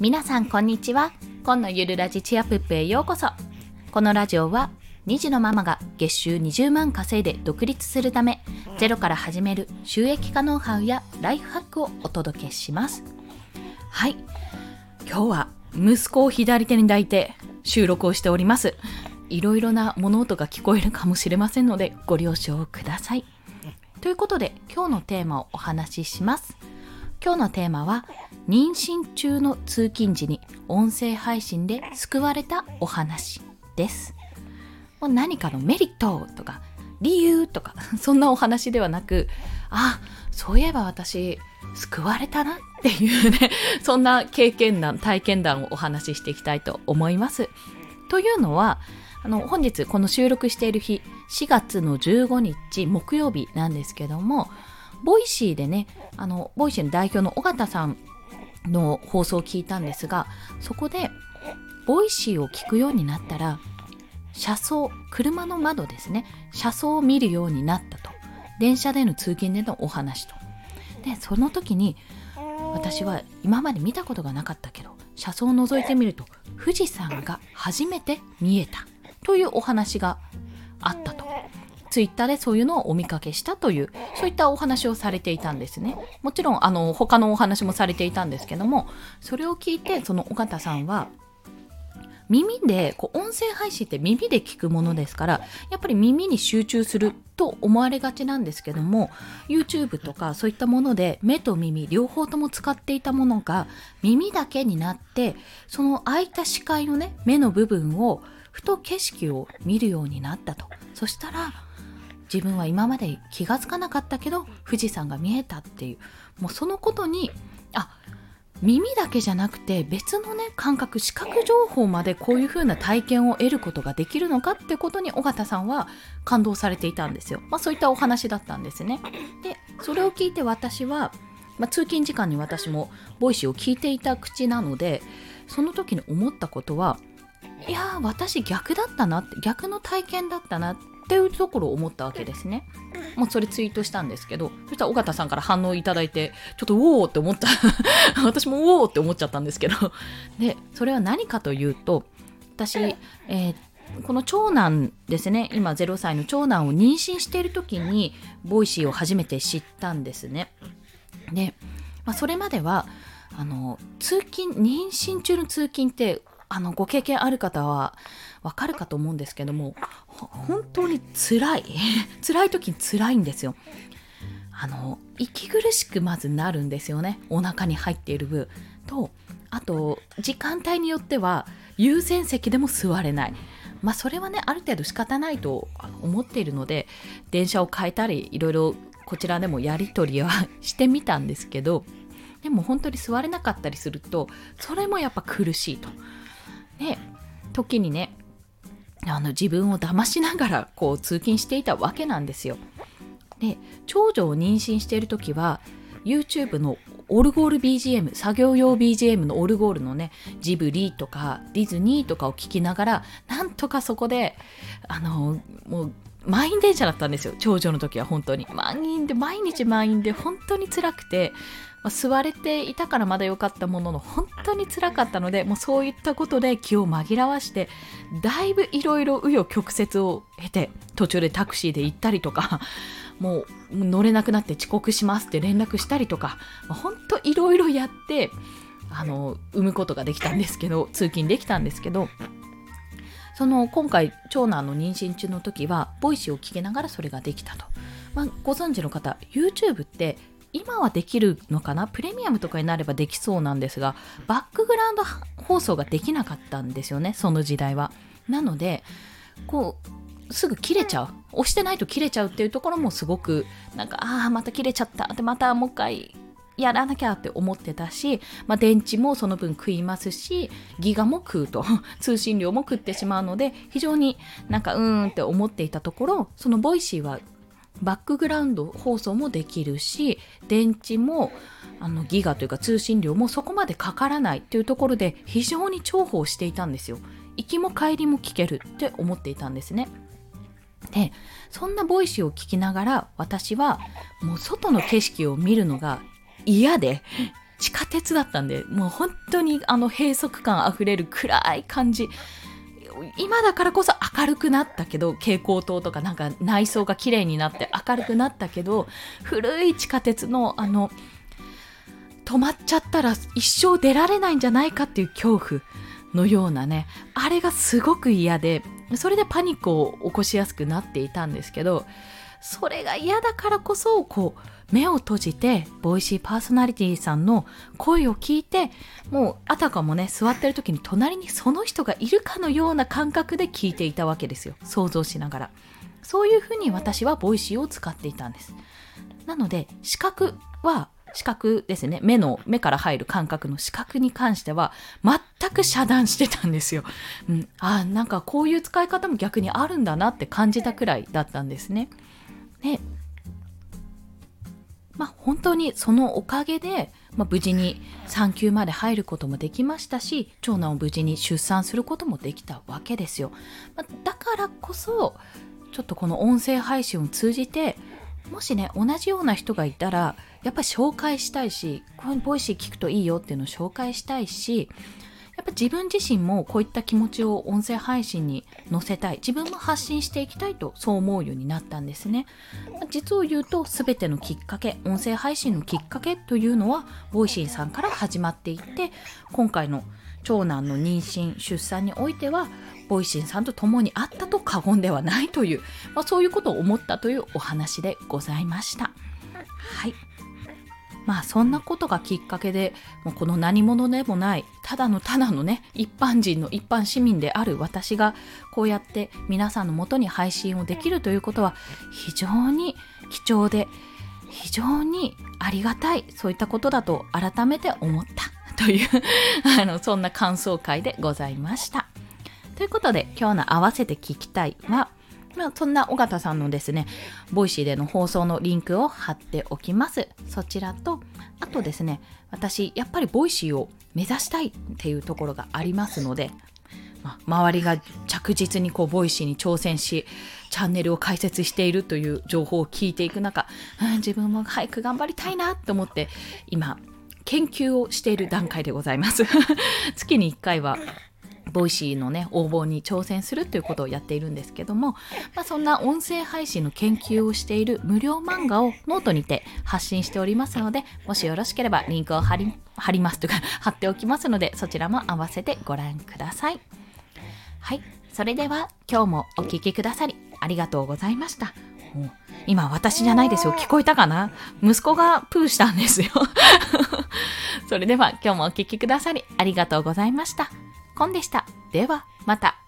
皆さんこんにちは。今のゆるラジチアプップへようこそ。このラジオは2児のママが月収20万稼いで独立するためゼロから始める収益化ノウハウやライフハックをお届けします。はい。今日は息子を左手に抱いて収録をしております。いろいろな物音が聞こえるかもしれませんのでご了承ください。ということで今日のテーマをお話しします。今日のテーマは妊娠中の通勤時に音声配信で救われたお話です。もう何かのメリットとか理由とか そんなお話ではなくあそういえば私救われたなっていうね そんな経験談体験談をお話ししていきたいと思います。というのはあの本日この収録している日4月の15日木曜日なんですけどもVoicy でねあの Voicy の代表の緒方さんの放送を聞いたんですがそこで Voicy を聞くようになったら車窓車の窓ですね。車窓を見るようになったと。電車での通勤でのお話と。でその時に私は今まで見たことがなかったけど車窓を覗いてみると富士山が初めて見えたというお話があったと。ツイッターでそういうのをお見かけしたというそういったお話をされていたんですね。もちろんあの他のお話もされていたんですけどもそれを聞いてその尾形さんは耳でこう音声配信って耳で聞くものですからやっぱり耳に集中すると思われがちなんですけども YouTube とかそういったもので目と耳両方とも使っていたものが耳だけになってその空いた視界のね目の部分をふと景色を見るようになったと。そしたら自分は今まで気がつかなかったけど富士山が見えたっていうもうそのことにあ耳だけじゃなくて別のね感覚視覚情報までこういう風な体験を得ることができるのかってことに尾形さんは感動されていたんですよ。まあ、そういったお話だったんですね。でそれを聞いて私は、まあ、通勤時間に私もボイシーを聞いていた口なのでその時に思ったことはいや私逆だったなって逆の体験だったなっていうところを思ったわけですね。もうそれツイートしたんですけどそしたら尾形さんから反応いただいてちょっとうおーって思った 私もうおーって思っちゃったんですけどでそれは何かというと私、えーこの長男ですね今0歳の長男を妊娠している時にボイシーを初めて知ったんですね。で、まあ、それまではあの通勤妊娠中の通勤ってあのご経験ある方はわかるかと思うんですけども本当に辛い。辛い時に辛いんですよ。あの息苦しくまずなるんですよね。お腹に入っている分。とあと時間帯によっては優先席でも座れない。まあそれはねある程度仕方ないと思っているので電車を変えたりいろいろこちらでもやり取りは してみたんですけどでも本当に座れなかったりするとそれもやっぱ苦しいと。で時にねあの自分を騙しながらこう通勤していたわけなんですよ。で長女を妊娠している時は YouTube のオルゴール BGM 作業用 BGM のオルゴールのねジブリとかディズニーとかを聞きながらなんとかそこであのもう満員電車だったんですよ長女の時は本当に満員で毎日満員で本当に辛くてまあ、座れていたからまだ良かったものの本当につらかったのでもうそういったことで気を紛らわしてだいぶいろいろ紆余曲折を経て途中でタクシーで行ったりとか もう乗れなくなって遅刻しますって連絡したりとか本当いろいろやってあの産むことができたんですけど通勤できたんですけどその今回長男の妊娠中の時はボイシーを聞きながらそれができたと、まあ、ご存知の方 YouTube って今はできるのかな？プレミアムとかになればできそうなんですがバックグラウンド放送ができなかったんですよねその時代は。なのでこうすぐ切れちゃう。押してないと切れちゃうっていうところもすごくなんかああまた切れちゃった。ってまたもう一回やらなきゃって思ってたし、まあ、電池もその分食いますしギガも食うと。通信量も食ってしまうので非常になんかうーんって思っていたところそのボイシーはバックグラウンド放送もできるし電池もあのギガというか通信量もそこまでかからないというところで非常に重宝していたんですよ行きも帰りも聞けるって思っていたんですねでそんなボイシーを聞きながら私はもう外の景色を見るのが嫌で地下鉄だったんで、もう本当にあの閉塞感あふれる暗い感じ。今だからこそ明るくなったけど蛍光灯とかなんか内装が綺麗になって明るくなったけど古い地下鉄のあの止まっちゃったら一生出られないんじゃないかっていう恐怖のようなねあれがすごく嫌でそれでパニックを起こしやすくなっていたんですけどそれが嫌だからこそこう目を閉じてボイシーパーソナリティさんの声を聞いてもうあたかもね座ってる時に隣にその人がいるかのような感覚で聞いていたわけですよ。想像しながら。そういうふうに私はボイシーを使っていたんです。なので視覚は視覚ですね。目の目から入る感覚の視覚に関しては全く遮断してたんですよ、うん、あなんかこういう使い方も逆にあるんだなって感じたくらいだったんですね。でまあ、本当にそのおかげで、まあ、無事に産休まで入ることもできましたし長男を無事に出産することもできたわけですよ、まあ、だからこそちょっとこの音声配信を通じてもしね同じような人がいたらやっぱり紹介したいしこういうボイシー聞くといいよっていうのを紹介したいしやっぱ自分自身もこういった気持ちを音声配信に載せたい。自分も発信していきたいとそう思うようになったんですね。実を言うと全てのきっかけ音声配信のきっかけというのはボイシーさんから始まっていって今回の長男の妊娠出産においてはボイシーさんと共にあったと過言ではないという、まあ、そういうことを思ったというお話でございました。はい。まあそんなことがきっかけでもうこの何者でもないただのただのね一般人の一般市民である私がこうやって皆さんのもとに配信をできるということは非常に貴重で非常にありがたいそういったことだと改めて思ったという あのそんな感想会でございました。ということで今日の合わせて聞きたいはまあ、そんな尾形さんのですね、ボイシーでの放送のリンクを貼っておきます。そちらと、あとですね、私、やっぱりボイシーを目指したいっていうところがありますので、まあ、周りが着実にこうボイシーに挑戦し、チャンネルを開設しているという情報を聞いていく中、うん、自分も早く頑張りたいなと思って、今、研究をしている段階でございます。月に1回はボイシーのね応募に挑戦するということをやっているんですけども、まあ、そんな音声配信の研究をしている無料漫画をノートにて発信しておりますのでもしよろしければリンクを貼り貼りますとか 貼っておきますのでそちらも合わせてご覧ください。はい。それでは今日もお聴きくださりありがとうございました。今私じゃないですよ。聞こえたかな？息子がプーしたんですよ。それでは今日もお聴きくださりありがとうございました。コンでした。では、また。